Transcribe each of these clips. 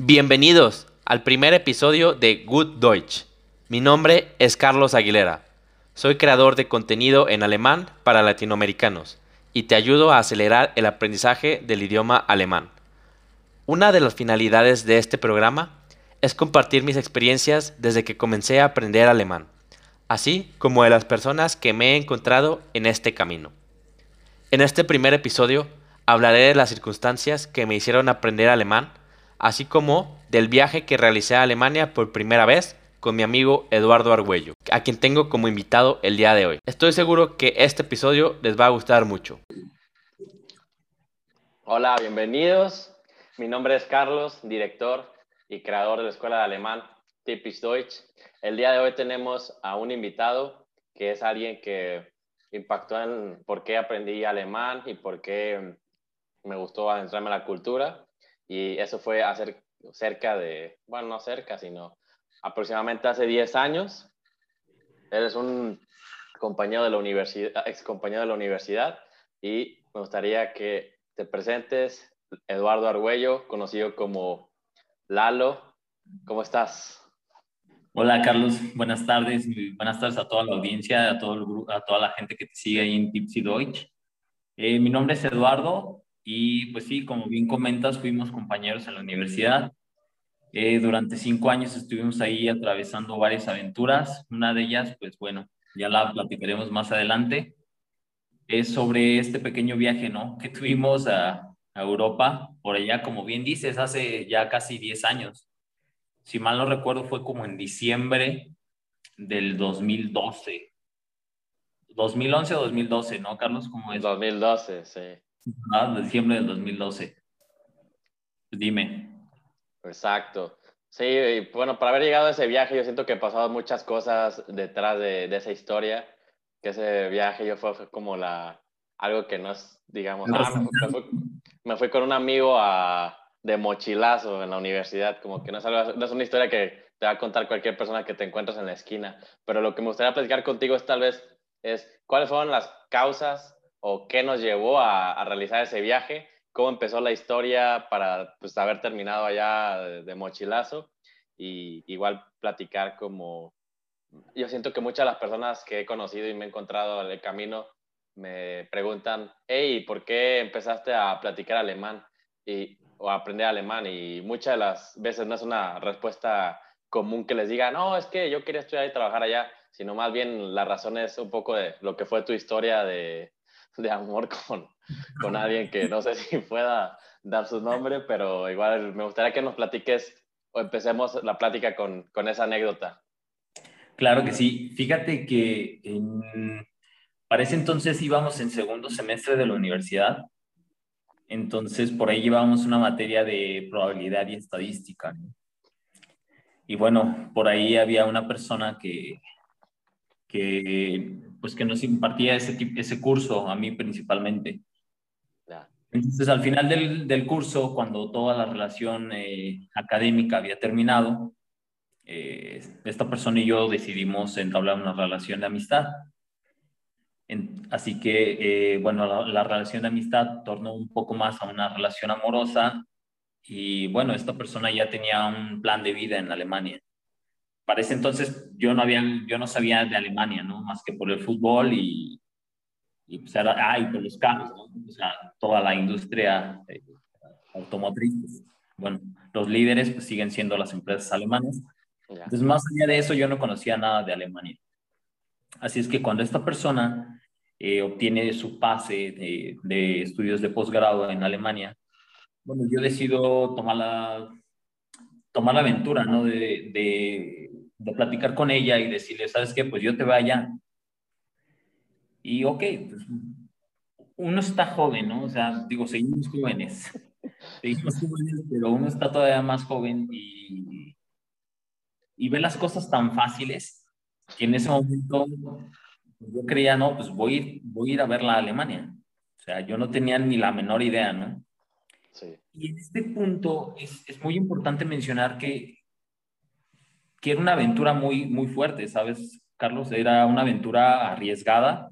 Bienvenidos al primer episodio de Good Deutsch. Mi nombre es Carlos Aguilera. Soy creador de contenido en alemán para latinoamericanos y te ayudo a acelerar el aprendizaje del idioma alemán. Una de las finalidades de este programa es compartir mis experiencias desde que comencé a aprender alemán, así como de las personas que me he encontrado en este camino. En este primer episodio hablaré de las circunstancias que me hicieron aprender alemán así como del viaje que realicé a Alemania por primera vez con mi amigo Eduardo Argüello, a quien tengo como invitado el día de hoy. Estoy seguro que este episodio les va a gustar mucho. Hola, bienvenidos. Mi nombre es Carlos, director y creador de la Escuela de Alemán Typisch Deutsch. El día de hoy tenemos a un invitado que es alguien que impactó en por qué aprendí alemán y por qué me gustó adentrarme en la cultura. Y eso fue hace cerca de, bueno, no cerca, sino aproximadamente hace 10 años. Él es un compañero de la universidad, ex compañero de la universidad y me gustaría que te presentes, Eduardo Argüello, conocido como Lalo. ¿Cómo estás? Hola Carlos, buenas tardes, buenas tardes a toda la audiencia, a, todo a toda la gente que te sigue en Tipsy Deutsch. Eh, mi nombre es Eduardo, y pues sí, como bien comentas, fuimos compañeros en la universidad. Eh, durante cinco años estuvimos ahí atravesando varias aventuras. Una de ellas, pues bueno, ya la platicaremos más adelante. Es sobre este pequeño viaje, ¿no? Que tuvimos a, a Europa, por allá, como bien dices, hace ya casi 10 años. Si mal no recuerdo, fue como en diciembre del 2012. 2011 o 2012, ¿no, Carlos? ¿Cómo es? 2012, sí. Ah, diciembre del 2012. Dime. Exacto. Sí, bueno, para haber llegado a ese viaje, yo siento que he pasado muchas cosas detrás de, de esa historia. Que ese viaje yo fue como la, algo que no es, digamos, ah, me, fui, me, fui, con un amigo a, de mochilazo en la universidad, como que no es, algo, no es una historia que te va a contar cualquier persona que te encuentres en la esquina, pero lo que me gustaría platicar contigo es tal vez, es cuáles fueron las causas o qué nos llevó a, a, realizar ese viaje, cómo empezó la historia para pues, haber terminado allá de, mochilazo y igual platicar como yo siento que muchas de las personas que he conocido y me he encontrado en el camino me preguntan, hey, ¿por qué empezaste a platicar alemán y, o a aprender alemán? Y muchas de las veces no es una respuesta común que les diga, no, es que yo quería estudiar y trabajar allá, sino más bien la razón es un poco de lo que fue tu historia de, de amor con, con alguien que no sé si pueda dar su nombre, pero igual me gustaría que nos platiques o empecemos la plática con, con esa anécdota. Claro que sí. Fíjate que en, para ese entonces íbamos en segundo semestre de la universidad. Entonces, por ahí llevábamos una materia de probabilidad y estadística. Y bueno, por ahí había una persona que, que pues que nos impartía ese, ese curso, a mí principalmente. Entonces, al final del, del, curso, cuando toda la relación eh, académica había terminado, eh, esta persona y yo decidimos entablar una relación de amistad. En, así que, eh, bueno, la, la, relación de amistad tornó un poco más a una relación amorosa y, bueno, esta persona ya tenía un plan de vida en Alemania para ese entonces yo no, había, yo no sabía de Alemania, ¿no? Más que por el fútbol y, y, pues era, ah, y por los carros, ¿no? O sea, toda la industria eh, automotriz. Bueno, los líderes pues, siguen siendo las empresas alemanas. Entonces, más allá de eso, yo no conocía nada de Alemania. Así es que cuando esta persona eh, obtiene su pase de, de estudios de posgrado en Alemania, bueno, yo decido tomar la, tomar la aventura, ¿no? De, de de platicar con ella y decirle, ¿sabes qué? Pues yo te vaya. Y ok, pues uno está joven, ¿no? O sea, digo, seguimos jóvenes. Seguimos jóvenes, pero uno está todavía más joven y, y ve las cosas tan fáciles que en ese momento yo creía, no, pues voy, voy a ir a ver la Alemania. O sea, yo no tenía ni la menor idea, ¿no? Sí. Y en este punto es, es muy importante mencionar que que era una aventura muy, muy fuerte, ¿sabes, Carlos? Era una aventura arriesgada,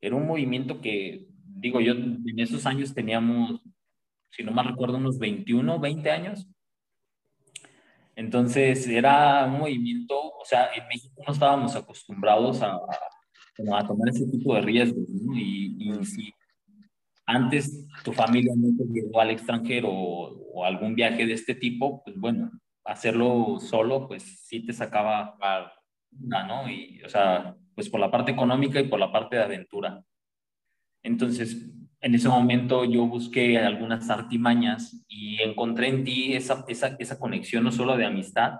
era un movimiento que, digo, yo en esos años teníamos, si no mal recuerdo, unos 21, 20 años. Entonces era un movimiento, o sea, en México no estábamos acostumbrados a, a tomar ese tipo de riesgos, ¿no? Y, y si antes tu familia no te llevó al extranjero o, algún viaje de este tipo, pues bueno, hacerlo solo, pues sí te sacaba, ¿no? Y, o sea, pues por la parte económica y por la parte de aventura. Entonces, en ese momento yo busqué algunas artimañas y encontré en ti esa, esa, esa conexión no solo de amistad,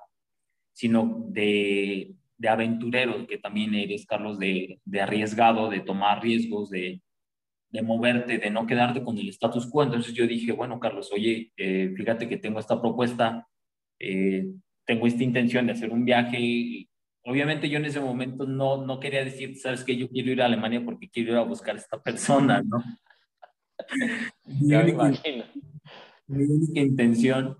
sino de, de aventurero, que también eres, Carlos, de, de arriesgado, de tomar riesgos, de, de moverte, de no quedarte con el status quo. Entonces yo dije, bueno, Carlos, oye, eh, fíjate que tengo esta propuesta, eh, tengo esta intención de hacer un viaje. Obviamente yo en ese momento no, no quería decir, sabes que yo quiero ir a Alemania porque quiero ir a buscar a esta persona, ¿no? mi, única, mi única intención,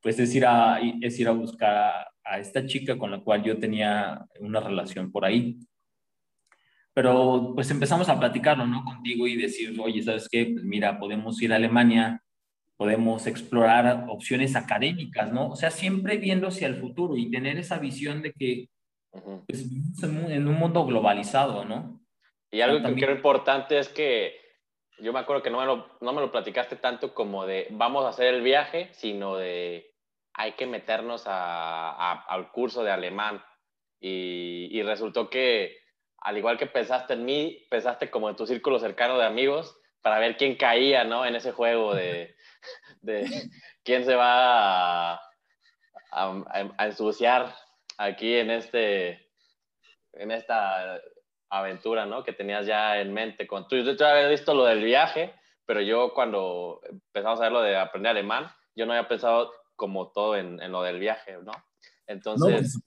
pues, es ir a, es ir a buscar a, a esta chica con la cual yo tenía una relación por ahí. Pero pues empezamos a platicarlo, ¿no? Contigo y decir, oye, ¿sabes qué? Pues mira, podemos ir a Alemania, podemos explorar opciones académicas, ¿no? O sea, siempre viendo hacia el futuro y tener esa visión de que pues, vivimos en un mundo globalizado, ¿no? Y algo que creo importante es que yo me acuerdo que no me, lo, no me lo platicaste tanto como de vamos a hacer el viaje, sino de hay que meternos a, al curso de alemán. Y, y resultó que al igual que pensaste en mí, pensaste como en tu círculo cercano de amigos para ver quién caía, ¿no? En ese juego de, de quién se va a, a, ensuciar aquí en, este, en esta aventura, ¿no? Que tenías ya en mente. Con, tú, tú habías visto lo del viaje, pero yo cuando empezamos a ver lo de aprender alemán, yo no había pensado como todo en, en lo del viaje, ¿no? Entonces...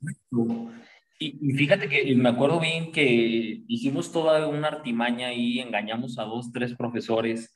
Y, fíjate que me acuerdo bien que hicimos toda una artimaña y engañamos a dos, tres profesores,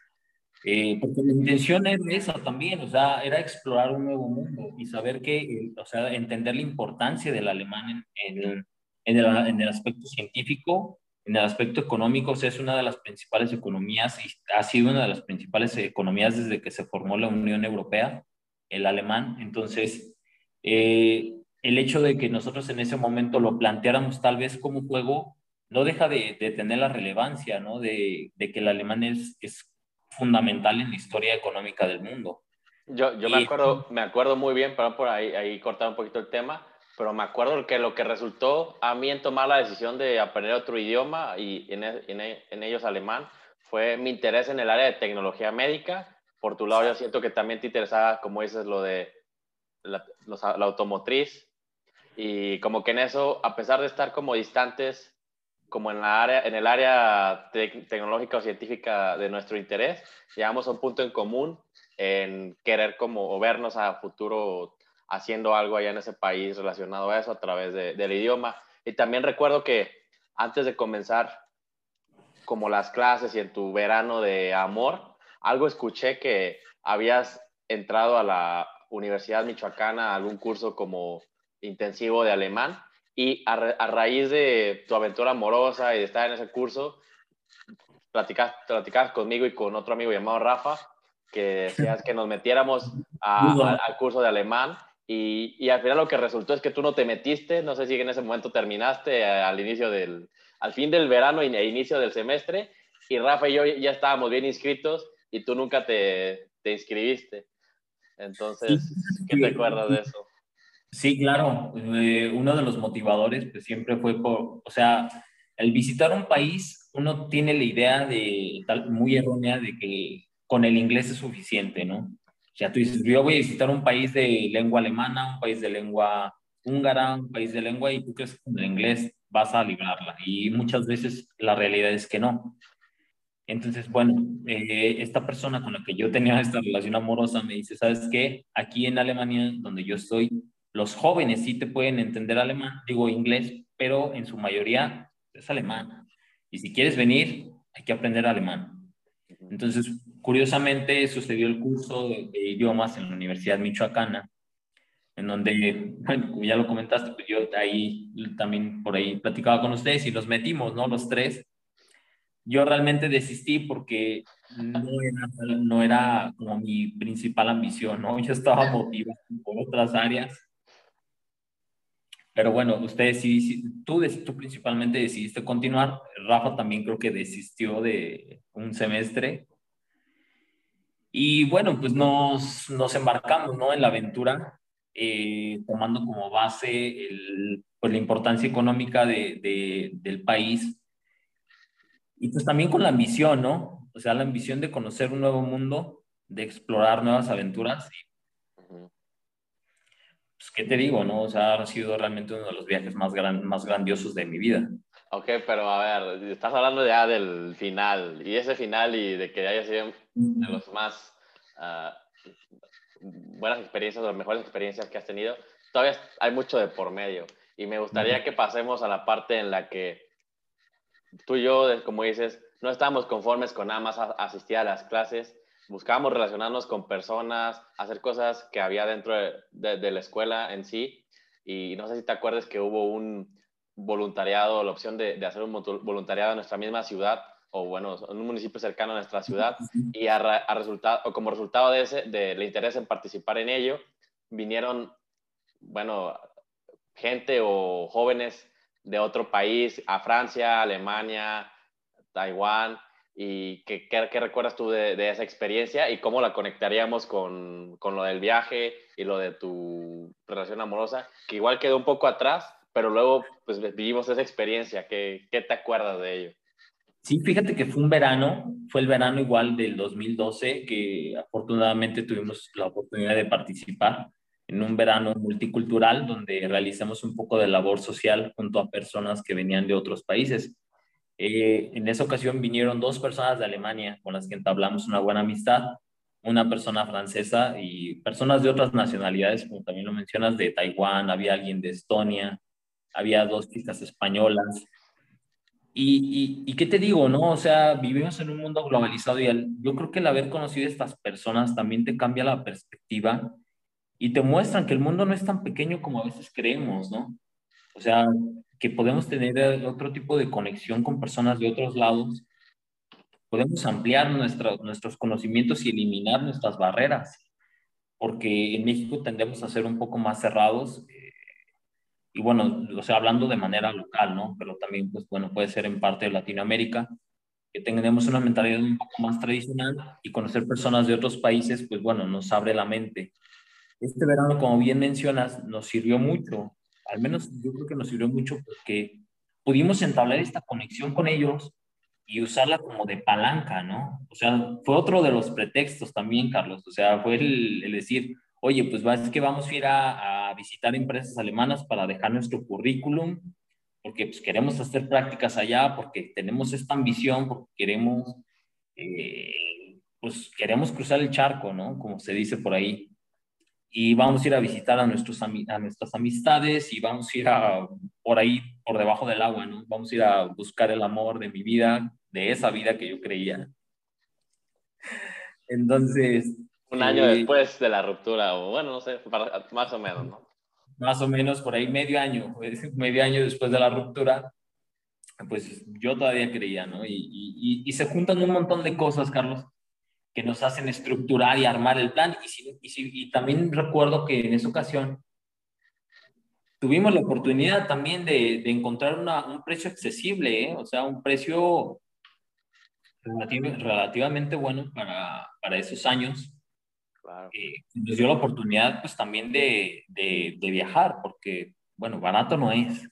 eh, porque la intención era esa también, o sea, era explorar un nuevo mundo y saber que, eh, o sea, entender la importancia del alemán en, en, en, el, en, el, aspecto científico, en el aspecto económico, o sea, es una de las principales economías y ha sido una de las principales economías desde que se formó la Unión Europea, el alemán. Entonces, eh, el hecho de que nosotros en ese momento lo planteáramos tal vez como juego, no deja de, tener la relevancia, ¿no? De, que el alemán es, es, fundamental en la historia económica del mundo. Yo, yo me, acuerdo, me acuerdo muy bien, pero por ahí, ahí cortar un poquito el tema, pero me acuerdo que lo que resultó a mí en tomar la decisión de aprender otro idioma y en, en, en ellos alemán fue mi interés en el área de tecnología médica. Por tu lado, yo siento que también te interesaba, como dices, lo de la, la automotriz y como que en eso, a pesar de estar como distantes, como en, la área, en el área tecnológica o científica de nuestro interés, llegamos a un punto en común en querer como o vernos a futuro haciendo algo allá en ese país relacionado a eso a través del idioma. Y también recuerdo que antes de comenzar como las clases y en tu verano de amor, algo escuché que habías entrado a la Universidad Michoacana a algún curso como intensivo de alemán y a, raíz de tu aventura amorosa y de estar en ese curso, platicas, platicas conmigo y con otro amigo llamado Rafa, que decías que nos metiéramos al curso de alemán y, y, al final lo que resultó es que tú no te metiste, no sé si en ese momento terminaste al inicio del, al fin del verano e inicio del semestre y Rafa y yo ya estábamos bien inscritos y tú nunca te, te inscribiste. Entonces, ¿qué te acuerdas de eso? Sí, claro. Eh, uno de los motivadores pues siempre fue por, o sea, el visitar un país, uno tiene la idea de, tal, muy errónea de que con el inglés es suficiente, ¿no? Sea, tú dices, yo voy a visitar un país de lengua alemana, un país de lengua húngara, un país de lengua, y tú crees que con el inglés vas a librarla. Y muchas veces la realidad es que no. Entonces, bueno, eh, esta persona con la que yo tenía esta relación amorosa me dice, ¿sabes qué? Aquí en Alemania, donde yo estoy, los jóvenes sí te pueden entender alemán, digo inglés, pero en su mayoría es alemán. Y si quieres venir, hay que aprender alemán. Entonces, curiosamente, sucedió el curso de, idiomas en la Universidad Michoacana, en donde, bueno, ya lo comentaste, pues yo ahí también por ahí platicaba con ustedes y nos metimos, ¿no? Los tres. Yo realmente desistí porque no era, no era como mi principal ambición, ¿no? Yo estaba motivado por otras áreas Pero bueno, ustedes sí, tú, tú principalmente decidiste continuar. Rafa también creo que desistió de un semestre. Y bueno, pues nos, nos embarcamos ¿no? en la aventura, eh, tomando como base el, pues, la importancia económica de, de, del país. Y pues también con la ambición, ¿no? O sea, la ambición de conocer un nuevo mundo, de explorar nuevas aventuras pues, ¿qué te digo, no? O sea, ha sido realmente uno de los viajes más, gran, más grandiosos de mi vida. Ok, pero a ver, estás hablando ya del final, y ese final y de que haya sido de los más uh, buenas experiencias, las mejores experiencias que has tenido, todavía hay mucho de por medio. Y me gustaría que pasemos a la parte en la que tú y yo, como dices, no estamos conformes con nada más asistir a las clases, buscábamos relacionarnos con personas, hacer cosas que había dentro de, la escuela en sí. Y no sé si te acuerdas que hubo un voluntariado, la opción de, hacer un voluntariado en nuestra misma ciudad o bueno, en un municipio cercano a nuestra ciudad y a, resultado, o como resultado de ese, del interés en participar en ello, vinieron, bueno, gente o jóvenes de otro país, a Francia, Alemania, Taiwán, ¿Y qué, qué, recuerdas tú de, esa experiencia y cómo la conectaríamos con, con, lo del viaje y lo de tu relación amorosa, que igual quedó un poco atrás, pero luego pues vivimos esa experiencia. ¿Qué, qué te acuerdas de ello? Sí, fíjate que fue un verano, fue el verano igual del 2012, que afortunadamente tuvimos la oportunidad de participar en un verano multicultural donde realizamos un poco de labor social junto a personas que venían de otros países. Eh, en esa ocasión vinieron dos personas de Alemania con las que entablamos una buena amistad, una persona francesa y personas de otras nacionalidades, como también lo mencionas, de Taiwán, había alguien de Estonia, había dos chicas españolas. Y, y, qué te digo, ¿no? O sea, vivimos en un mundo globalizado y yo creo que el haber conocido estas personas también te cambia la perspectiva y te muestran que el mundo no es tan pequeño como a veces creemos, ¿no? O sea, que podemos tener otro tipo de conexión con personas de otros lados, podemos ampliar nuestros conocimientos y eliminar nuestras barreras, porque en México tendemos a ser un poco más cerrados, eh, y bueno, o sea, hablando de manera local, ¿no? Pero también, pues bueno, puede ser en parte de Latinoamérica, que tenemos una mentalidad un poco más tradicional y conocer personas de otros países, pues bueno, nos abre la mente. Este verano, como bien mencionas, nos sirvió mucho al menos yo creo que nos sirvió mucho porque pudimos entablar esta conexión con ellos y usarla como de palanca, ¿no? O sea, fue otro de los pretextos también, Carlos. O sea, fue el, decir, oye, pues es que vamos a ir a, visitar empresas alemanas para dejar nuestro currículum, porque pues, queremos hacer prácticas allá, porque tenemos esta ambición, porque queremos, eh, pues queremos cruzar el charco, ¿no? Como se dice por ahí y vamos a ir a visitar a, nuestros, a nuestras amistades y vamos a ir a, por ahí, por debajo del agua, ¿no? Vamos a ir a buscar el amor de mi vida, de esa vida que yo creía. Entonces... Un año eh, después de la ruptura, o bueno, no sé, más o menos, ¿no? Más o menos, por ahí medio año, medio año después de la ruptura, pues yo todavía creía, ¿no? Y, y, y se juntan un montón de cosas, Carlos, que nos hacen estructurar y armar el plan. Y, y, también recuerdo que en esa ocasión tuvimos la oportunidad también de, de encontrar una, un precio accesible, ¿eh? o sea, un precio relativamente bueno para, para esos años. Claro. Eh, nos dio la oportunidad pues también de, de, de, viajar, porque, bueno, barato no es.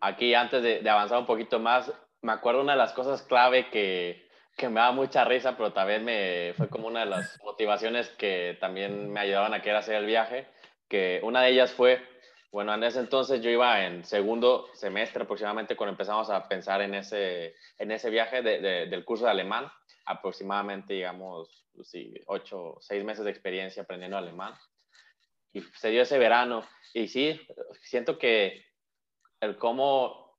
Aquí, antes de, avanzar un poquito más, me acuerdo una de las cosas clave que, que me da mucha risa, pero también me fue como una de las motivaciones que también me ayudaban a querer hacer el viaje, que una de ellas fue, bueno, en ese entonces yo iba en segundo semestre aproximadamente cuando empezamos a pensar en ese, en ese viaje del curso de alemán, aproximadamente, digamos, sí, ocho, seis meses de experiencia aprendiendo alemán. Y se dio ese verano. Y sí, siento que el cómo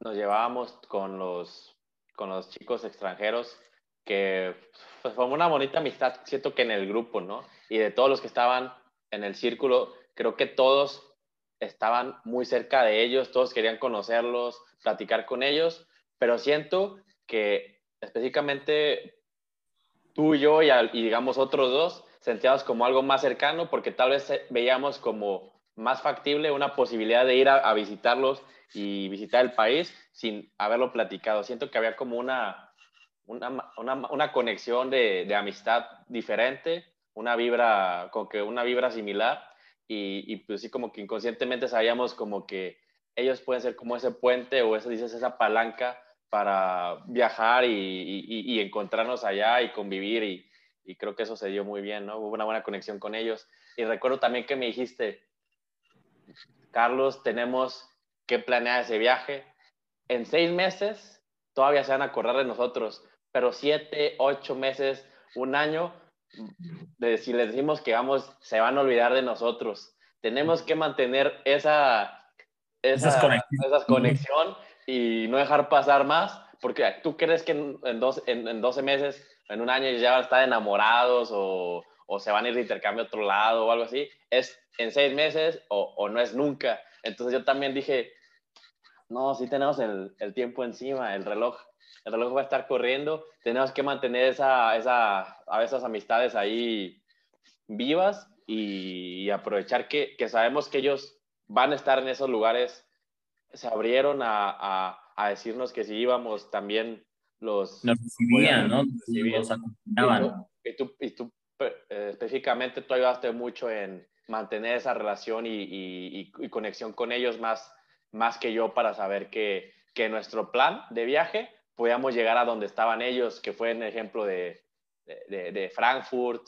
nos llevábamos con los con los chicos extranjeros, que pues, fue una bonita amistad, siento que en el grupo, ¿no? Y de todos los que estaban en el círculo, creo que todos estaban muy cerca de ellos, todos querían conocerlos, platicar con ellos, pero siento que específicamente tú y yo y, y digamos otros dos sentíamos como algo más cercano porque tal vez veíamos como más factible una posibilidad de ir a, visitarlos y visitar el país sin haberlo platicado. Siento que había como una, una, una, conexión de, de, amistad diferente, una vibra, como que una vibra similar y, y, pues sí como que inconscientemente sabíamos como que ellos pueden ser como ese puente o eso dices esa palanca para viajar y, y, encontrarnos allá y convivir y, y creo que eso se dio muy bien, ¿no? Hubo una buena conexión con ellos. Y recuerdo también que me dijiste, Carlos, tenemos que planear ese viaje. En seis meses todavía se van a acordar de nosotros, pero siete, ocho meses, un año, de, si les decimos que vamos, se van a olvidar de nosotros. Tenemos que mantener esa, esa, conexión y no dejar pasar más, porque tú crees que en, dos, en, 12 meses, en un año ya van a estar enamorados o, o se van a ir de intercambio a otro lado o algo así, es en seis meses o, o no es nunca. Entonces yo también dije, no, sí tenemos el, el, tiempo encima, el reloj, el reloj va a estar corriendo, tenemos que mantener esa, esa, a esas amistades ahí vivas y, aprovechar que, que, sabemos que ellos van a estar en esos lugares, se abrieron a, a, a decirnos que si íbamos también los... Nos recibían, ¿no? Nos acompañaban. Y tú, y tú eh, específicamente tú ayudaste mucho en mantener esa relación y, conexión con ellos más, más que yo para saber que, que nuestro plan de viaje podíamos llegar a donde estaban ellos, que fue en ejemplo de, de, Frankfurt,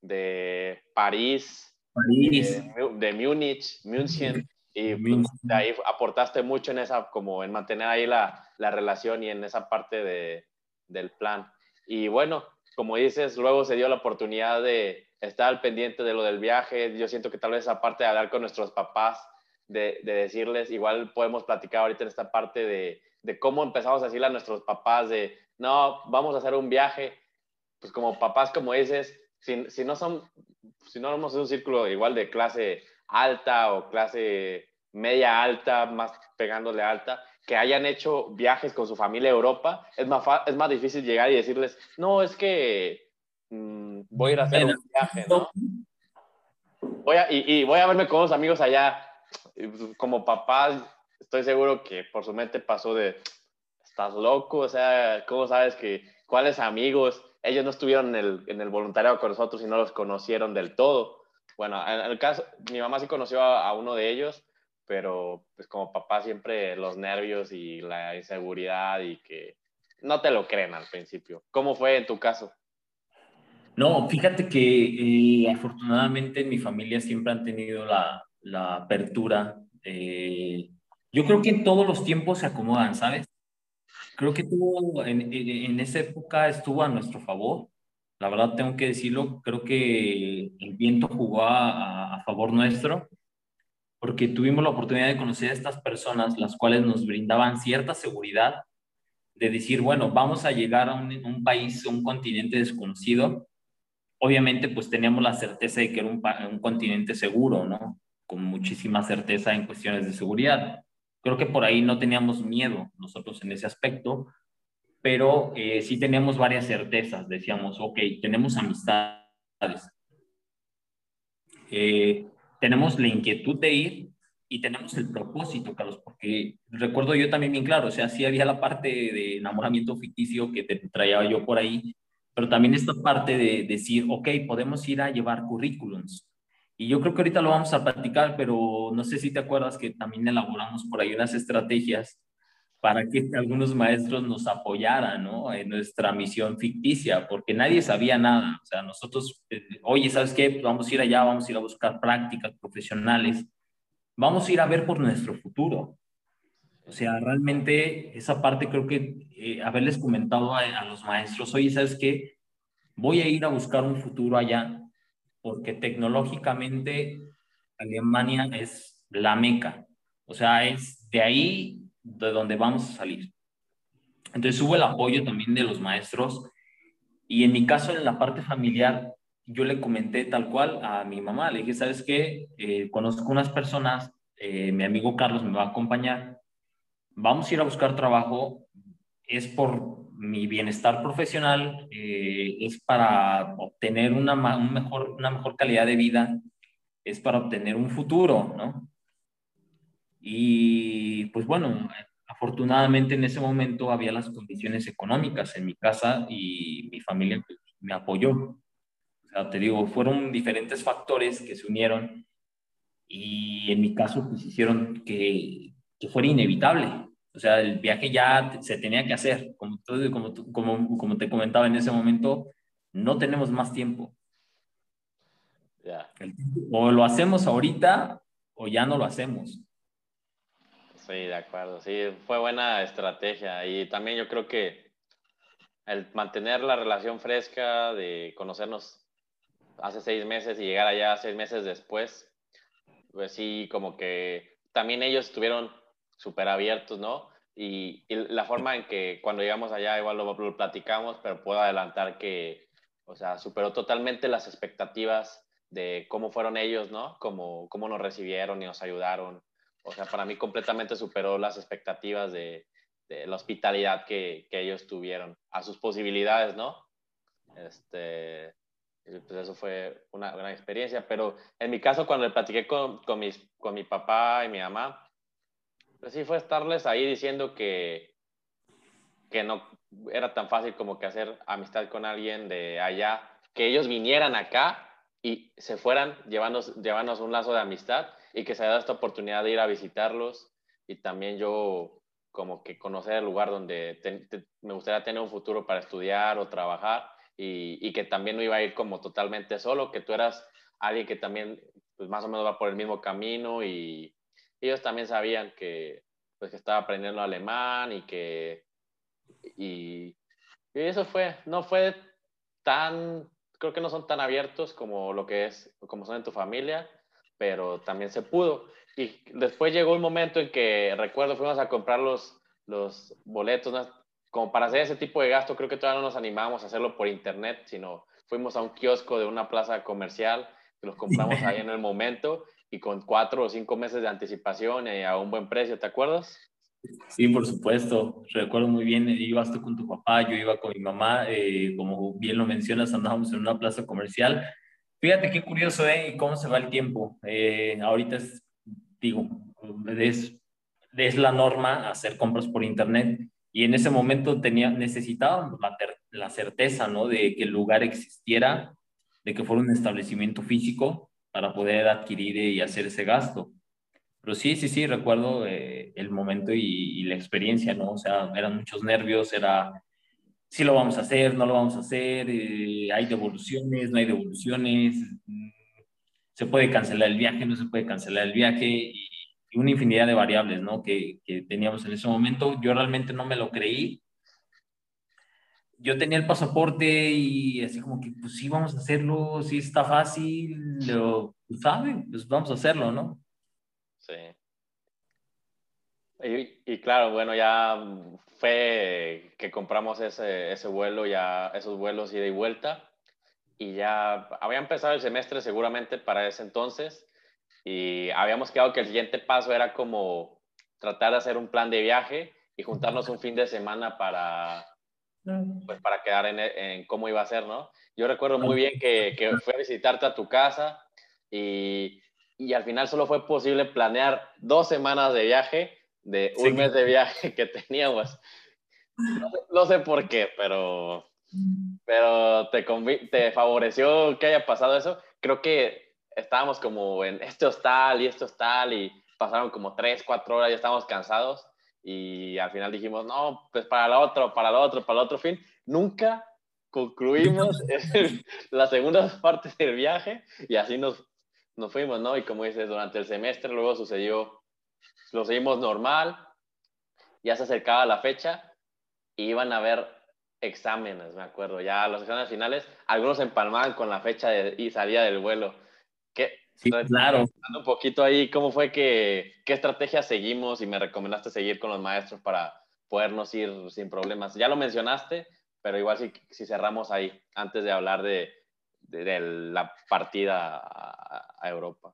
de París, De, Múnich, München, y pues, de ahí aportaste mucho en esa, como en mantener ahí la, la relación y en esa parte de, del plan. Y bueno, como dices, luego se dio la oportunidad de estar al pendiente de lo del viaje. Yo siento que tal vez aparte de hablar con nuestros papás, de, decirles, igual podemos platicar ahorita en esta parte de, cómo empezamos a decirle a nuestros papás de, no, vamos a hacer un viaje. Pues como papás, como dices, si, si no son, si no somos un círculo igual de clase alta o clase media alta, más pegándole alta, que hayan hecho viajes con su familia a Europa, es más, es más difícil llegar y decirles, no, es que mm, voy a ir a hacer un viaje, ¿no? Voy a, y, voy a verme con unos amigos allá. Pues, como papá, estoy seguro que por su mente pasó de, estás loco, o sea, ¿cómo sabes que cuáles amigos? Ellos no estuvieron en el, en el voluntariado con nosotros y no los conocieron del todo. Bueno, en el caso, mi mamá sí conoció a uno de ellos, pero pues como papá siempre los nervios y la inseguridad y que no te lo creen al principio. ¿Cómo fue en tu caso? No, fíjate que eh, afortunadamente en mi familia siempre han tenido la, la apertura. Eh, yo creo que en todos los tiempos se acomodan, ¿sabes? Creo que tú en, en, esa época estuvo a nuestro favor. La verdad tengo que decirlo, creo que el viento jugó a, a favor nuestro porque tuvimos la oportunidad de conocer a estas personas, las cuales nos brindaban cierta seguridad de decir, bueno, vamos a llegar a un, país, un continente desconocido. Obviamente, pues teníamos la certeza de que era un, un continente seguro, ¿no? Con muchísima certeza en cuestiones de seguridad. Creo que por ahí no teníamos miedo nosotros en ese aspecto, pero eh, sí teníamos varias certezas. Decíamos, ok, tenemos amistades. Eh, tenemos la inquietud de ir y tenemos el propósito, Carlos, porque recuerdo yo también bien claro, o sea, sí había la parte de enamoramiento ficticio que te traía yo por ahí, pero también esta parte de decir, ok, podemos ir a llevar currículums. Y yo creo que ahorita lo vamos a platicar, pero no sé si te acuerdas que también elaboramos por ahí unas estrategias para que algunos maestros nos apoyaran ¿no? en nuestra misión ficticia, porque nadie sabía nada. O sea, nosotros, eh, oye, ¿sabes qué? Pues vamos a ir allá, vamos a ir a buscar prácticas profesionales, vamos a ir a ver por nuestro futuro. O sea, realmente esa parte creo que eh, haberles comentado a, a los maestros, oye, ¿sabes qué? Voy a ir a buscar un futuro allá, porque tecnológicamente Alemania es la meca. O sea, es de ahí de donde vamos a salir. Entonces hubo el apoyo también de los maestros y en mi caso, en la parte familiar, yo le comenté tal cual a mi mamá, le dije, ¿sabes qué? Eh, conozco unas personas, eh, mi amigo Carlos me va a acompañar, vamos a ir a buscar trabajo, es por mi bienestar profesional, eh, es para obtener una, un mejor, una mejor calidad de vida, es para obtener un futuro, ¿no? Y pues bueno, afortunadamente en ese momento había las condiciones económicas en mi casa y mi familia pues, me apoyó. O sea, te digo, fueron diferentes factores que se unieron y en mi caso pues hicieron que, que fuera inevitable. O sea, el viaje ya se tenía que hacer. Como, como, como, como te comentaba en ese momento, no tenemos más tiempo. O lo hacemos ahorita o ya no lo hacemos. Sí, de acuerdo. Sí, fue buena estrategia. Y también yo creo que el mantener la relación fresca de conocernos hace seis meses y llegar allá seis meses después, pues sí, como que también ellos estuvieron súper abiertos, ¿no? Y, la forma en que cuando llegamos allá, igual lo, lo, platicamos, pero puedo adelantar que, o sea, superó totalmente las expectativas de cómo fueron ellos, ¿no? Cómo, cómo nos recibieron y nos ayudaron. O sea, para mí completamente superó las expectativas de, de la hospitalidad que, que, ellos tuvieron, a sus posibilidades, ¿no? Este, pues eso fue una gran experiencia, pero en mi caso cuando le platiqué con, con, mis, con mi papá y mi mamá, pues sí fue estarles ahí diciendo que, que no era tan fácil como que hacer amistad con alguien de allá, que ellos vinieran acá y se fueran llevándonos, llevándonos un lazo de amistad y que se haya dado esta oportunidad de ir a visitarlos y también yo como que conocer el lugar donde me gustaría tener un futuro para estudiar o trabajar y, y, que también no iba a ir como totalmente solo, que tú eras alguien que también pues más o menos va por el mismo camino y ellos también sabían que pues que estaba aprendiendo alemán y que y, y eso fue, no fue tan creo que no son tan abiertos como lo que es, como son en tu familia, pero también se pudo. Y después llegó un momento en que, recuerdo, fuimos a comprar los, los boletos, como para hacer ese tipo de gasto, creo que todavía no nos animábamos a hacerlo por internet, sino fuimos a un kiosco de una plaza comercial, que los compramos ahí en el momento y con cuatro o cinco meses de anticipación y a un buen precio, ¿te acuerdas? Sí, por supuesto. Recuerdo muy bien, ibas tú con tu papá, yo iba con mi mamá, eh, como bien lo mencionas, andábamos en una plaza comercial. Fíjate qué curioso, ¿eh? Cómo se va el tiempo. Eh, ahorita es, digo, es, es la norma hacer compras por internet y en ese momento tenía, necesitábamos la, la certeza, ¿no? De que el lugar existiera, de que fuera un establecimiento físico para poder adquirir y hacer ese gasto. Pero sí, sí, sí, recuerdo eh, el momento y, la experiencia, ¿no? O sea, eran muchos nervios, era, sí lo vamos a hacer, no lo vamos a hacer, eh, hay devoluciones, no hay devoluciones, mm, se puede cancelar el viaje, no se puede cancelar el viaje, y, una infinidad de variables, ¿no? Que, que teníamos en ese momento. Yo realmente no me lo creí. Yo tenía el pasaporte y así como que, pues sí, vamos a hacerlo, sí está fácil, lo, pues, ¿sabe? Pues vamos a hacerlo, ¿no? Y, claro, bueno, ya fue que compramos ese, ese vuelo, ya esos vuelos ida y vuelta, y ya había empezado el semestre seguramente para ese entonces, y habíamos quedado que el siguiente paso era como tratar de hacer un plan de viaje y juntarnos un fin de semana para, pues, para quedar en, en cómo iba a ser, ¿no? Yo recuerdo muy bien que, que fui a visitarte a tu casa y y al final solo fue posible planear dos semanas de viaje de un mes de viaje que teníamos. No, sé por qué, pero, pero te, te favoreció que haya pasado eso. Creo que estábamos como en este hostal y este hostal y pasaron como tres, cuatro horas, ya estábamos cansados y al final dijimos, no, pues para el otro, para el otro, para el otro fin. Nunca concluimos la segunda parte del viaje y así nos nos fuimos, ¿no? Y como dices, durante el semestre luego sucedió, lo seguimos normal, ya se acercaba la fecha y iban a haber exámenes, me acuerdo, ya los exámenes finales, algunos empalmaban con la fecha de, y salía del vuelo. ¿Qué, sí, claro. Un poquito ahí, ¿cómo fue que, qué estrategia seguimos y me recomendaste seguir con los maestros para podernos ir sin problemas? Ya lo mencionaste, pero igual si, si cerramos ahí, antes de hablar de, de, la partida a, Europa.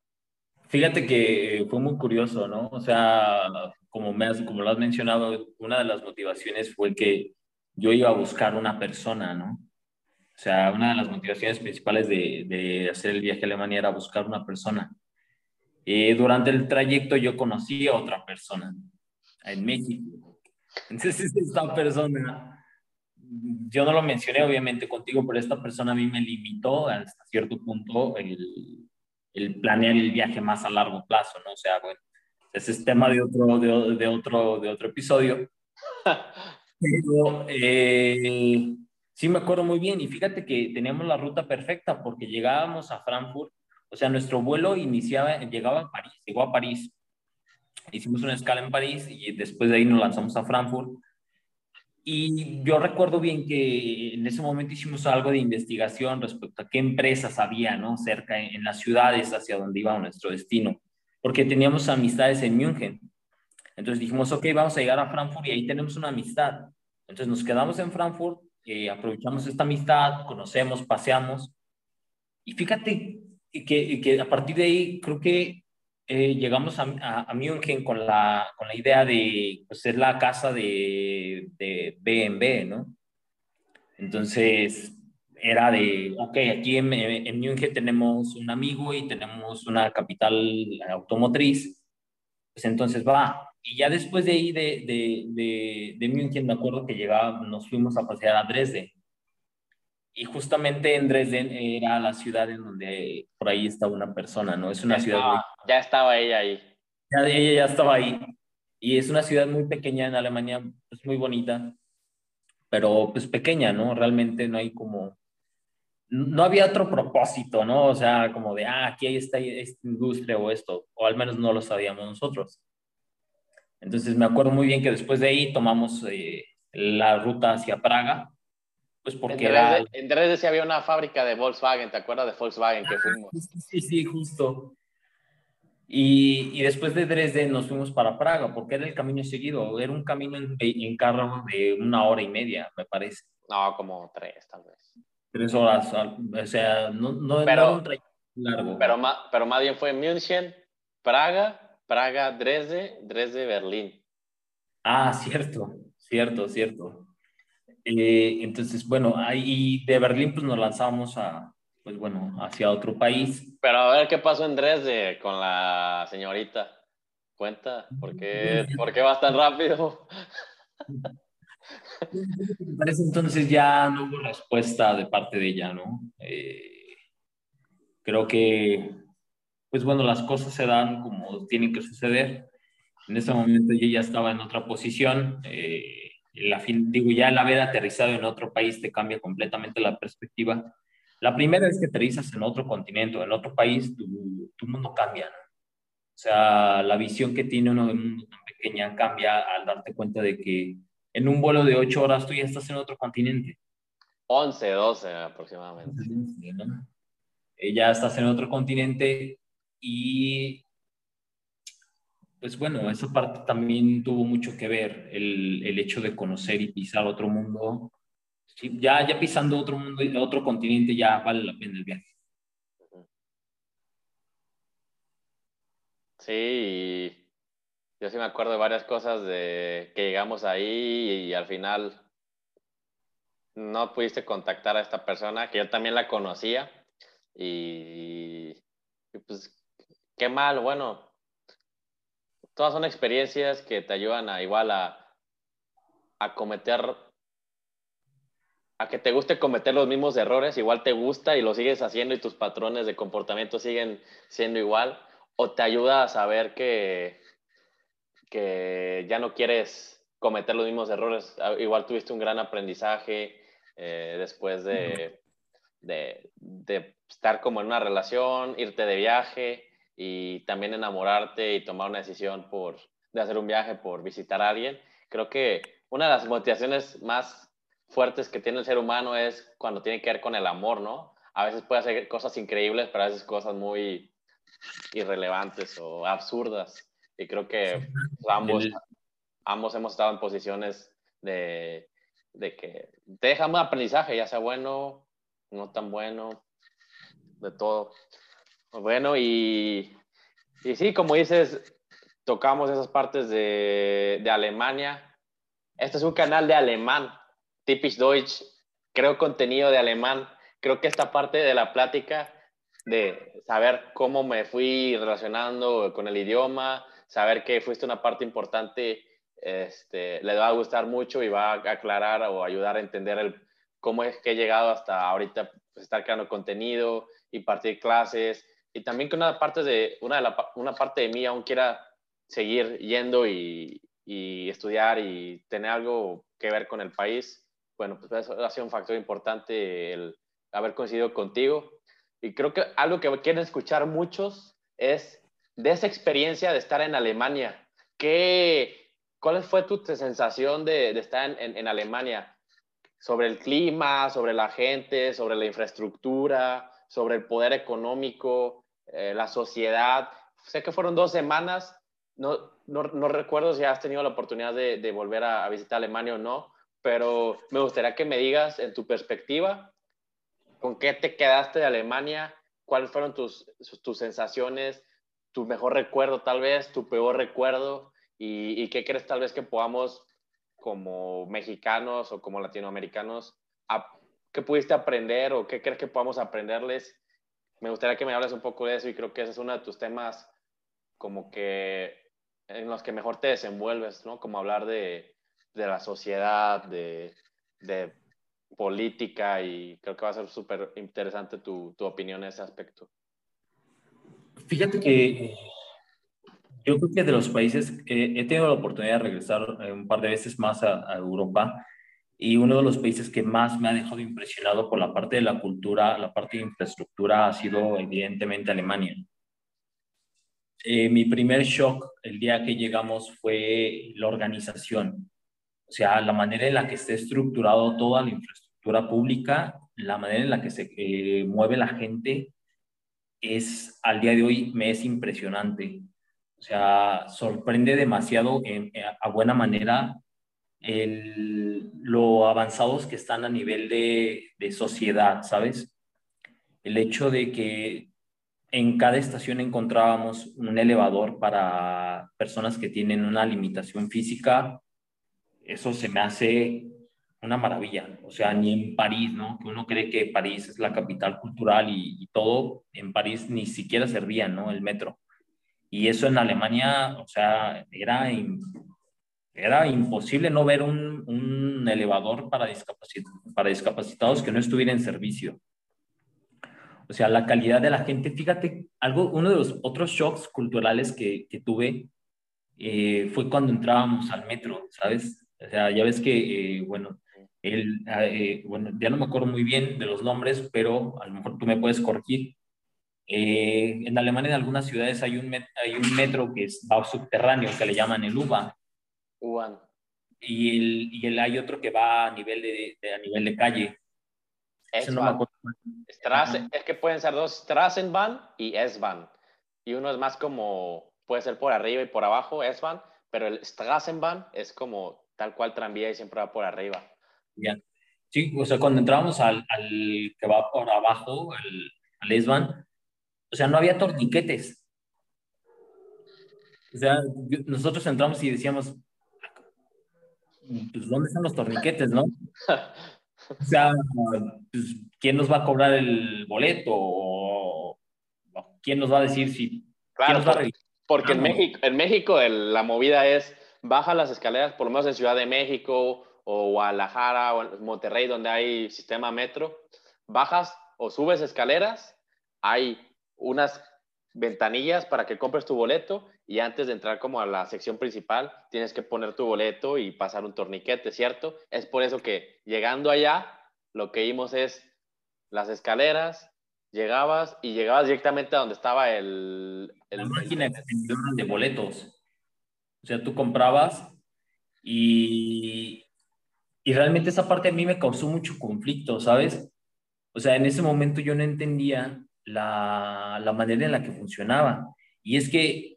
Fíjate que fue muy curioso, ¿no? O sea, como, me has, como lo has mencionado, una de las motivaciones fue que yo iba a buscar una persona, ¿no? O sea, una de las motivaciones principales de, de, hacer el viaje a Alemania era buscar una persona. Eh, durante el trayecto yo conocí a otra persona en México. Entonces esta persona, yo no lo mencioné obviamente contigo, pero esta persona a mí me limitó hasta cierto punto el, el planear el viaje más a largo plazo, ¿no? O sea, bueno, ese es tema de otro, de, de otro, de otro episodio. Pero eh, sí me acuerdo muy bien y fíjate que teníamos la ruta perfecta porque llegábamos a Frankfurt, o sea, nuestro vuelo iniciaba, llegaba a París, llegó a París, hicimos una escala en París y después de ahí nos lanzamos a Frankfurt. Y yo recuerdo bien que en ese momento hicimos algo de investigación respecto a qué empresas había, ¿no? Cerca en, en las ciudades hacia donde iba nuestro destino, porque teníamos amistades en München. Entonces dijimos, ok, vamos a llegar a Frankfurt y ahí tenemos una amistad. Entonces nos quedamos en Frankfurt, eh, aprovechamos esta amistad, conocemos, paseamos. Y fíjate que, que a partir de ahí creo que eh, llegamos a, a, a, München con la, con la idea de pues, ser la casa de, de B&B, ¿no? Entonces era de, ok, aquí en, en München tenemos un amigo y tenemos una capital automotriz, pues entonces va, y ya después de ahí de, de, de, de München, me acuerdo que llegaba, nos fuimos a pasear a Dresde. Y justamente en Dresden era la ciudad en donde por ahí está una persona, ¿no? Es una ya ciudad... Estaba, muy... Ya estaba ella ahí. Ya, ella ya estaba ahí. Y es una ciudad muy pequeña en Alemania, es muy bonita, pero pues pequeña, ¿no? Realmente no hay como... No había otro propósito, ¿no? O sea, como de, ah, aquí hay esta, esta industria o esto, o al menos no lo sabíamos nosotros. Entonces me acuerdo muy bien que después de ahí tomamos eh, la ruta hacia Praga, pues porque en era... Dresde, en Dresde sí había una fábrica de Volkswagen, ¿te acuerdas de Volkswagen que ah, fuimos? Sí, sí, justo. Y, y, después de Dresde nos fuimos para Praga, porque era el camino seguido, era un camino en, en carro de una hora y media, me parece. No, como tres, tal vez. Tres horas, o sea, no, no, pero, era un trayecto largo. Pero más, pero más bien fue München, Praga, Praga, Dresde, Dresde, Berlín. Ah, cierto, cierto, cierto. Eh, entonces, bueno, ahí de Berlín pues nos lanzamos a, pues bueno, hacia otro país. Pero a ver qué pasó en Dresde con la señorita. Cuenta, ¿por qué, ¿por qué vas tan rápido? Parece entonces ya no hubo respuesta de parte de ella, ¿no? Eh, creo que pues bueno, las cosas se dan como tienen que suceder. En ese momento yo ya estaba en otra posición. Eh, la fin, digo, ya el haber aterrizado en otro país te cambia completamente la perspectiva. La primera vez que aterrizas en otro continente o en otro país, tu, tu mundo cambia. ¿no? O sea, la visión que tiene uno de un mundo tan pequeña cambia al darte cuenta de que en un vuelo de ocho horas tú ya estás en otro continente. 11, 12 aproximadamente. ¿no? Eh, ya estás en otro continente y pues bueno, esa parte también tuvo mucho que ver, el, el hecho de conocer y pisar otro mundo. Ya, ya pisando otro mundo, otro continente, ya vale la pena el viaje. Sí, yo sí me acuerdo de varias cosas de que llegamos ahí y, al final no pudiste contactar a esta persona, que yo también la conocía. Y pues qué mal, bueno, todas son experiencias que te ayudan a igual a, a cometer, a que te guste cometer los mismos errores, igual te gusta y lo sigues haciendo y tus patrones de comportamiento siguen siendo igual, o te ayuda a saber que, que ya no quieres cometer los mismos errores, igual tuviste un gran aprendizaje eh, después de, de, de estar como en una relación, irte de viaje y también enamorarte y tomar una decisión por, de hacer un viaje, por visitar a alguien. Creo que una de las motivaciones más fuertes que tiene el ser humano es cuando tiene que ver con el amor, ¿no? A veces puede hacer cosas increíbles, pero a veces cosas muy irrelevantes o absurdas. Y creo que ambos, ambos hemos estado en posiciones de, de que te deja un aprendizaje, ya sea bueno, no tan bueno, de todo. Bueno, y, y sí, como dices, tocamos esas partes de, de Alemania. Este es un canal de alemán, Typisch Deutsch. Creo contenido de alemán. Creo que esta parte de la plática de saber cómo me fui relacionando con el idioma, saber que fuiste una parte importante, este, le va a gustar mucho y va a aclarar o ayudar a entender el, cómo es que he llegado hasta ahorita pues, estar creando contenido y partir clases y también que una parte de, una, de la, una parte de mí aún quiera seguir yendo y, y estudiar y tener algo que ver con el país, bueno, pues eso ha sido un factor importante el haber coincidido contigo. Y creo que algo que quieren escuchar muchos es de esa experiencia de estar en Alemania. ¿Qué, ¿Cuál fue tu sensación de, de estar en, en, Alemania? Sobre el clima, sobre la gente, sobre la infraestructura, sobre el poder económico, eh, la sociedad. Sé que fueron dos semanas, no, no, no, recuerdo si has tenido la oportunidad de, volver a, visitar Alemania o no, pero me gustaría que me digas en tu perspectiva, ¿con qué te quedaste de Alemania? ¿Cuáles fueron tus, tus sensaciones? ¿Tu mejor recuerdo tal vez? ¿Tu peor recuerdo? ¿Y, qué crees tal vez que podamos como mexicanos o como latinoamericanos, a, pudiste aprender o qué crees que podamos aprenderles? Me gustaría que me hables un poco de eso y creo que ese es uno de tus temas como que en los que mejor te desenvuelves, ¿no? Como hablar de, de la sociedad, de, de, política y creo que va a ser súper interesante tu, tu, opinión en ese aspecto. Fíjate que yo creo que de los países, eh, he tenido la oportunidad de regresar eh, un par de veces más a, a, Europa y uno de los países que más me ha dejado impresionado por la parte de la cultura, la parte de infraestructura ha sido evidentemente Alemania eh, mi primer shock el día que llegamos fue la organización. O sea, la manera en la que está estructurado toda la infraestructura pública, la manera en la que se eh, mueve la gente, es al día de hoy me es impresionante. O sea, sorprende demasiado eh, a buena manera el, lo avanzados que están a nivel de, de sociedad, ¿sabes? El hecho de que en cada estación encontrábamos un elevador para personas que tienen una limitación física. Eso se me hace una maravilla. O sea, ni en París, ¿no? Que uno cree que París es la capital cultural y, y todo, en París ni siquiera servía, ¿no? El metro. Y eso en Alemania, o sea, era, era imposible no ver un, un elevador para, discapacit para discapacitados que no estuviera en servicio. O sea, la calidad de la gente. Fíjate, algo, uno de los otros shocks culturales que, que tuve eh, fue cuando entrábamos al metro, ¿sabes? O sea, ya ves que, eh, bueno, el, eh, bueno, ya no me acuerdo muy bien de los nombres, pero a lo mejor tú me puedes corregir. Eh, en Alemania, en algunas ciudades, hay un, met hay un metro que es, va subterráneo, que le llaman el U-Bahn. U-Bahn. Y, el, y el, hay otro que va a nivel de, de a nivel de calle. S-Bahn. No Strasse, es que pueden ser dos, Strassenbahn y S-Bahn. Y uno es más como, puede ser por arriba y por abajo, S-Bahn, pero el Strassenbahn es como tal cual tranvía y siempre va por arriba. Bien. Sí, o sea, cuando entramos al, al que va por abajo, al, al S-Bahn, o sea, no había torniquetes. O sea, nosotros entramos y decíamos, pues, ¿dónde están los torniquetes, no? O sea, pues, ¿quién nos va a cobrar el boleto? ¿O quién nos va a decir si... Claro, nos va a porque en México, en México el, la movida es, baja las escaleras, por lo menos en Ciudad de México o Guadalajara o Monterrey, donde hay sistema metro, bajas o subes escaleras, hay unas ventanillas para que compres tu boleto y antes de entrar como a la sección principal tienes que poner tu boleto y pasar un torniquete, ¿cierto? Es por eso que llegando allá lo que vimos es las escaleras, llegabas y llegabas directamente a donde estaba el... el la máquina de boletos. O sea, tú comprabas y, y realmente esa parte a mí me causó mucho conflicto, ¿sabes? O sea, en ese momento yo no entendía la, la manera en la que funcionaba. Y es que,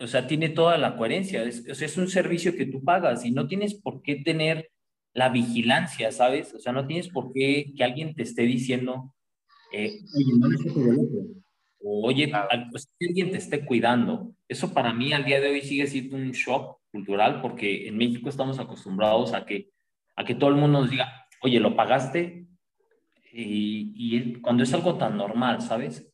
o sea, tiene toda la coherencia. Es, o sea, es un servicio que tú pagas y no tienes por qué tener la vigilancia, ¿sabes? O sea, no tienes por qué que alguien te esté diciendo, eh, oye, no necesito boleto. O, oye, pues, que alguien te esté cuidando. Eso para mí al día de hoy sigue siendo un shock cultural porque en México estamos acostumbrados a que, a que todo el mundo nos diga, oye, ¿lo pagaste? Y, y cuando es algo tan normal, ¿sabes?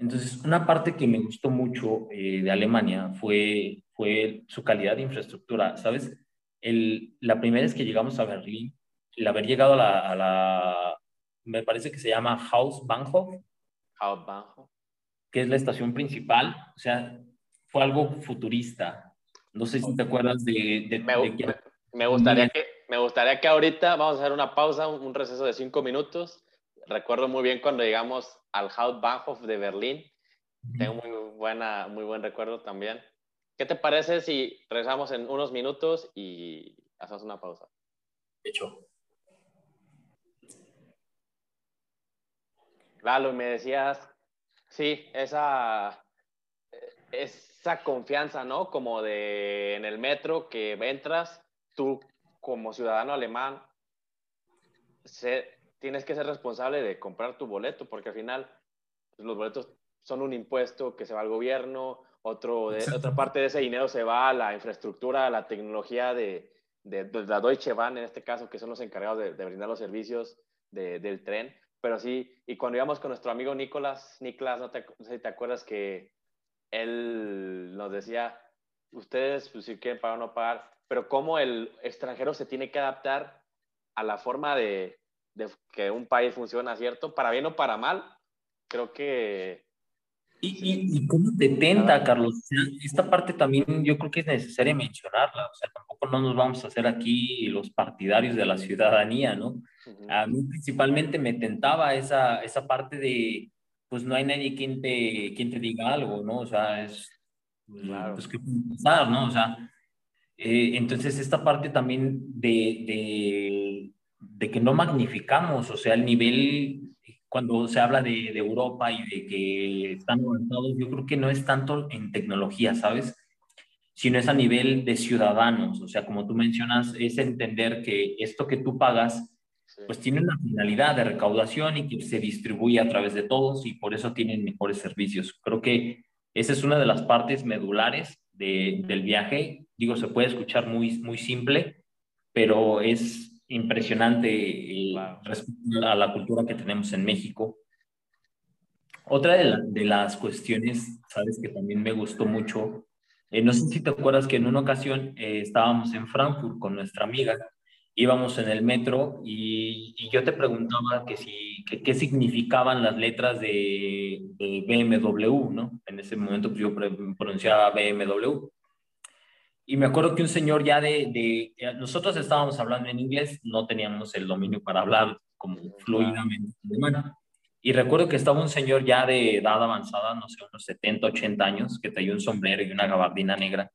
Entonces, una parte que me gustó mucho eh, de Alemania fue, fue su calidad de infraestructura, ¿sabes? El, la primera vez que llegamos a Berlín, el haber llegado a la, a la me parece que se llama Hausbahnhof. Hausbahnhof. Que es la estación principal, o sea, fue algo futurista. No sé si te acuerdas de... de, me, de me, gustaría que, me gustaría que ahorita vamos a hacer una pausa, un receso de cinco minutos. Recuerdo muy bien cuando llegamos al Hauptbahnhof de Berlín. Tengo muy, buena, muy buen recuerdo también. ¿Qué te parece si regresamos en unos minutos y hacemos una pausa? Hecho. Lalo, me decías, sí, esa, esa confianza, ¿no? Como de en el metro que entras, tú como ciudadano alemán, se, tienes que ser responsable de comprar tu boleto, porque al final pues, los boletos son un impuesto que se va al gobierno, otro de, otra parte de ese dinero se va a la infraestructura, a la tecnología de, de, la Deutsche Bahn, en este caso, que son los encargados de, brindar los servicios del tren. Pero sí, y cuando íbamos con nuestro amigo Nicolás, Nicolás, no, no sé si te acuerdas que él nos decía, ustedes, pues si quieren pagar o no pagar, pero cómo el extranjero se tiene que adaptar a la forma de, de que un país funciona, ¿cierto? Para bien o para mal, creo que... ¿Y, y, cómo te tenta, Carlos? esta parte también yo creo que es necesaria mencionarla, o sea, tampoco no nos vamos a hacer aquí los partidarios de la ciudadanía, ¿no? A mí principalmente me tentaba esa, esa parte de, pues no hay nadie quien te, quien te diga algo, ¿no? O sea, es, pues, claro. pues, ¿qué puede pasar, no? O sea, eh, entonces esta parte también de, de de que no magnificamos, o sea, el nivel, cuando se habla de, de, Europa y de que están avanzados, yo creo que no es tanto en tecnología, ¿sabes? Sino es a nivel de ciudadanos, o sea, como tú mencionas, es entender que esto que tú pagas, pues tiene una finalidad de recaudación y que se distribuye a través de todos y por eso tienen mejores servicios. Creo que esa es una de las partes medulares de, del viaje. Digo, se puede escuchar muy, muy simple, pero es impresionante eh, respecto a la cultura que tenemos en México. Otra de, las cuestiones, sabes, que también me gustó mucho, eh, no sé si te acuerdas que en una ocasión eh, estábamos en Frankfurt con nuestra amiga, íbamos en el metro y, yo te preguntaba que si, qué significaban las letras de, de, BMW, ¿no? En ese momento pues, yo pronunciaba BMW. Y me acuerdo que un señor ya de, de, nosotros estábamos hablando en inglés, no teníamos el dominio para hablar como fluidamente Y recuerdo que estaba un señor ya de edad avanzada, no sé, unos 70, 80 años, que traía un sombrero y una gabardina negra.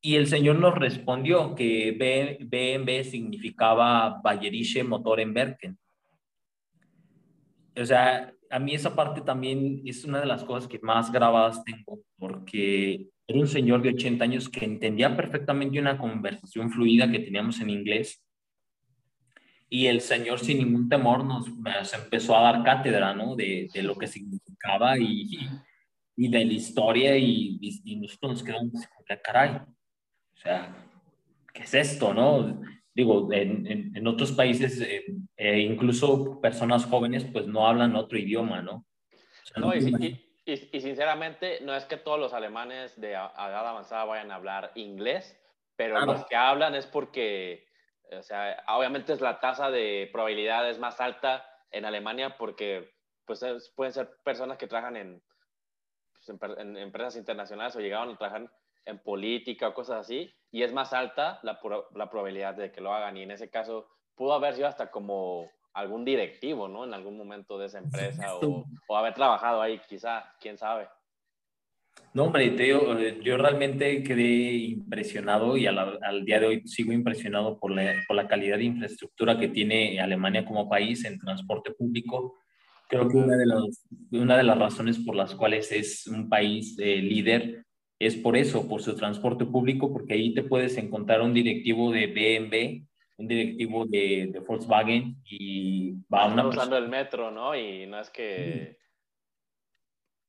Y el señor nos respondió que BMW significaba Bayerische Motorenwerken. O sea, a mí esa parte también es una de las cosas que más grabadas tengo, porque era un señor de 80 años que entendía perfectamente una conversación fluida que teníamos en inglés. Y el señor sin ningún temor nos, empezó a dar cátedra, ¿no? De, de lo que significaba y, y, de la historia y, y nosotros nos quedamos caray. O sea, ¿qué es esto, no? Digo, en, en, otros países, eh, eh, incluso personas jóvenes, pues no hablan otro idioma, ¿no? no, y, y, sinceramente, no es que todos los alemanes de edad avanzada vayan a hablar inglés, pero los que hablan es porque, o sea, obviamente es la tasa de probabilidad es más alta en Alemania porque pues pueden ser personas que trabajan en, pues, en, empresas internacionales o llegaron a trabajar en política o cosas así, y es más alta la, la probabilidad de que lo hagan. Y en ese caso pudo haber sido hasta como algún directivo, ¿no? En algún momento de esa empresa o, o, haber trabajado ahí, quizá, quién sabe. No, hombre, eh, yo realmente quedé impresionado y al, al día de hoy sigo impresionado por la, por la, calidad de infraestructura que tiene Alemania como país en transporte público. Creo que una de las, una de las razones por las cuales es un país eh, líder es por eso, por su transporte público, porque ahí te puedes encontrar un directivo de BMW un directivo de, de Volkswagen y va a una usando el metro, ¿no? Y no es que...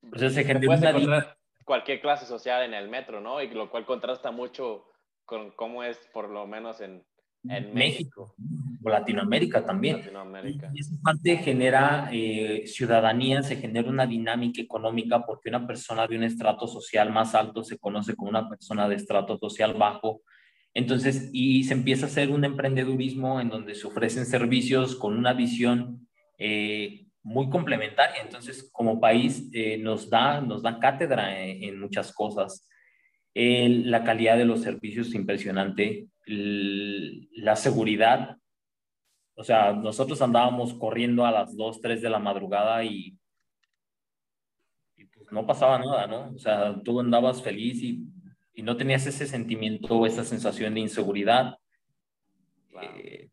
Pues ese gente encontrar cualquier clase social en el metro, ¿no? Y lo cual contrasta mucho con cómo es por lo menos en, en México. Latinoamérica también. Latinoamérica. Y esa parte genera eh, ciudadanía, se genera una dinámica económica porque una persona de un estrato social más alto se conoce como una persona de estrato social bajo. Entonces, y se empieza a hacer un emprendedurismo en donde se ofrecen servicios con una visión eh, muy complementaria. Entonces, como país, eh, nos, da, nos da cátedra en, muchas cosas. la calidad de los servicios es impresionante, la seguridad o sea, nosotros andábamos corriendo a las 2, 3 de la madrugada y, pues no pasaba nada, ¿no? O sea, tú andabas feliz y, y no tenías ese sentimiento, esa sensación de inseguridad. Eh,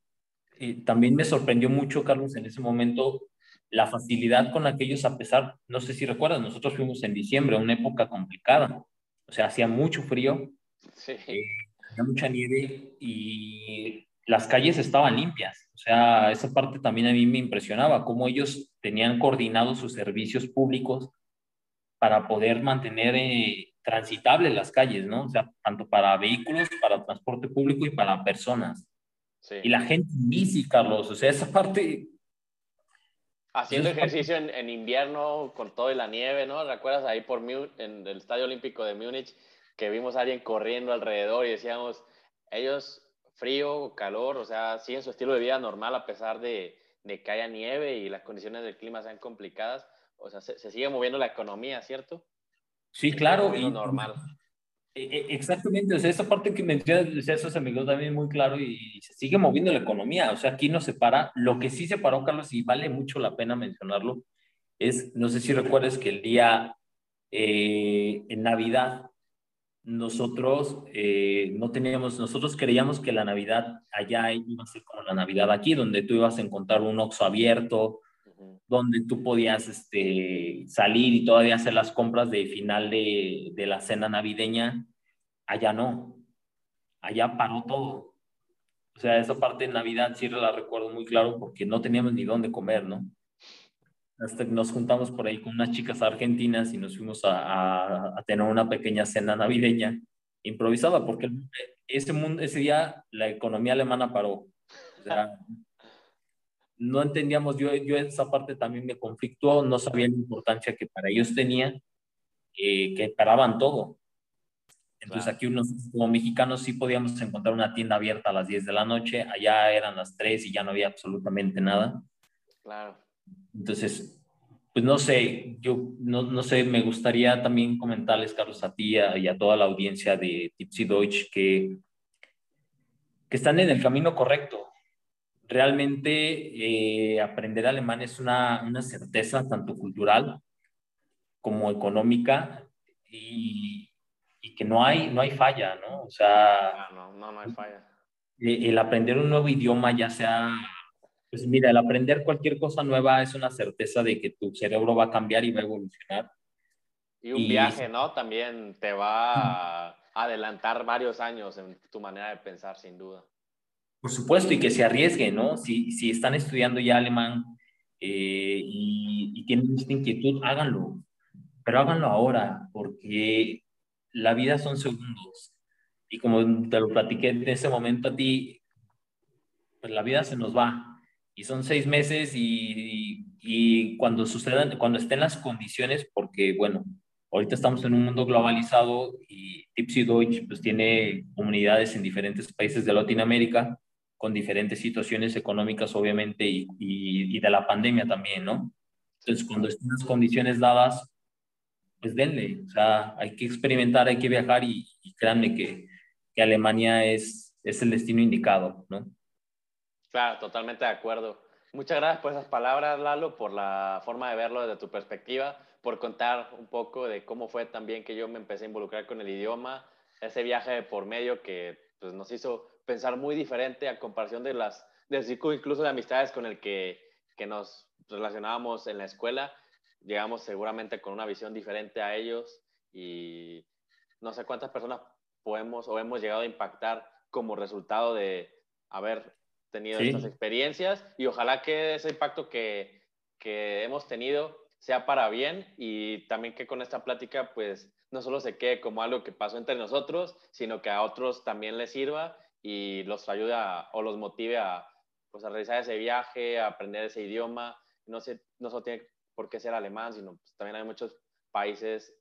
y también me sorprendió mucho, Carlos, en ese momento, la facilidad con la que ellos, a pesar, no sé si recuerdas, nosotros fuimos en diciembre, una época complicada. O sea, hacía mucho frío, sí. eh, había mucha nieve y las calles estaban limpias. O sea, esa parte también a mí me impresionaba, cómo ellos tenían coordinados sus servicios públicos para poder mantener eh, transitables las calles, ¿no? O sea, tanto para vehículos, para transporte público y para personas. Sí. Y la gente en bici, Carlos, o sea, esa parte... Haciendo ejercicio en, en, invierno con todo y la nieve, ¿no? ¿Recuerdas ahí por en el Estadio Olímpico de Múnich que vimos a alguien corriendo alrededor y decíamos, ellos frío, calor, o sea, siguen su estilo de vida normal a pesar de, de que haya nieve y las condiciones del clima sean complicadas. O sea, se, se sigue moviendo la economía, ¿cierto? Sí, claro. Y, normal. Exactamente, o sea, esa parte que mencionas, eso se me quedó también muy claro y, se sigue moviendo la economía, o sea, aquí no se para, lo que sí se paró, Carlos, y vale mucho la pena mencionarlo, es, no sé si recuerdas que el día eh, en Navidad nosotros eh, no teníamos, nosotros creíamos que la Navidad allá iba a ser como la Navidad aquí, donde tú ibas a encontrar un Oxxo abierto, donde tú podías este, salir y todavía hacer las compras de final de, de la cena navideña. Allá no, allá paró todo. O sea, esa parte de Navidad sí la recuerdo muy claro porque no teníamos ni dónde comer, ¿no? Hasta nos juntamos por ahí con unas chicas argentinas y nos fuimos a, a, tener una pequeña cena navideña improvisada, porque ese, mundo, ese día la economía alemana paró. O sea, no entendíamos, yo, yo esa parte también me conflictuó, no sabía la importancia que para ellos tenía, eh, que paraban todo. Entonces aquí unos como mexicanos sí podíamos encontrar una tienda abierta a las 10 de la noche, allá eran las 3 y ya no había absolutamente nada. Claro. Entonces, pues no sé, yo no, no, sé, me gustaría también comentarles, Carlos, a ti y a toda la audiencia de Tipsy Deutsch que, que están en el camino correcto. Realmente eh, aprender alemán es una, una, certeza tanto cultural como económica y, y, que no hay, no hay falla, ¿no? O sea, no, no, no hay falla. El, el aprender un nuevo idioma, ya sea pues mira, el aprender cualquier cosa nueva es una certeza de que tu cerebro va a cambiar y va a evolucionar. Y un y... viaje, ¿no? También te va a adelantar varios años en tu manera de pensar, sin duda. Por supuesto, y que se arriesguen, ¿no? Si, si están estudiando ya alemán eh, y, y tienen esta inquietud, háganlo. Pero háganlo ahora, porque la vida son segundos. Y como te lo platiqué en ese momento a ti, pues la vida se nos va y son seis meses y, y, cuando sucedan, cuando estén las condiciones, porque bueno, ahorita estamos en un mundo globalizado y Tipsy Deutsch pues tiene comunidades en diferentes países de Latinoamérica con diferentes situaciones económicas obviamente y, y, y de la pandemia también, ¿no? Entonces cuando estén las condiciones dadas, pues denle, o sea, hay que experimentar, hay que viajar y, y créanme que, que Alemania es, es el destino indicado, ¿no? Claro, totalmente de acuerdo. Muchas gracias por esas palabras, Lalo, por la forma de verlo desde tu perspectiva, por contar un poco de cómo fue también que yo me empecé a involucrar con el idioma, ese viaje por medio que pues, nos hizo pensar muy diferente a comparación de las, del círculo incluso de amistades con el que, que nos relacionábamos en la escuela. Llegamos seguramente con una visión diferente a ellos y no sé cuántas personas podemos o hemos llegado a impactar como resultado de haber tenido sí. estas experiencias y ojalá que ese impacto que, que hemos tenido sea para bien y también que con esta plática pues no solo se quede como algo que pasó entre nosotros, sino que a otros también les sirva y los ayude a, o los motive a, pues a realizar ese viaje, a aprender ese idioma. No, sé, no solo tiene por qué ser alemán, sino pues, también hay muchos países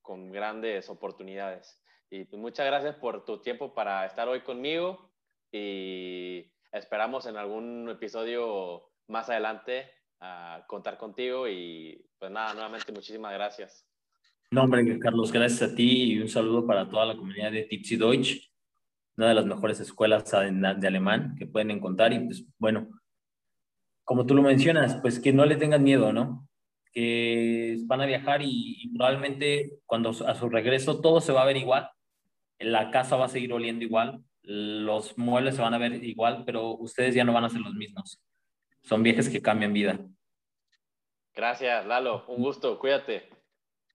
con grandes oportunidades. Y pues, muchas gracias por tu tiempo para estar hoy conmigo y esperamos en algún episodio más adelante a contar contigo y pues nada, nuevamente muchísimas gracias. No, hombre, Carlos, gracias a ti y un saludo para toda la comunidad de Tipsy Deutsch, una de las mejores escuelas de alemán que pueden encontrar y pues bueno, como tú lo mencionas, pues que no le tengan miedo, ¿no? Que van a viajar y, y probablemente cuando a su regreso todo se va a ver igual, la casa va a seguir oliendo igual, los muebles se van a ver igual, pero ustedes ya no van a ser los mismos. Son viajes que cambian vida. Gracias, Lalo. Un gusto. Cuídate.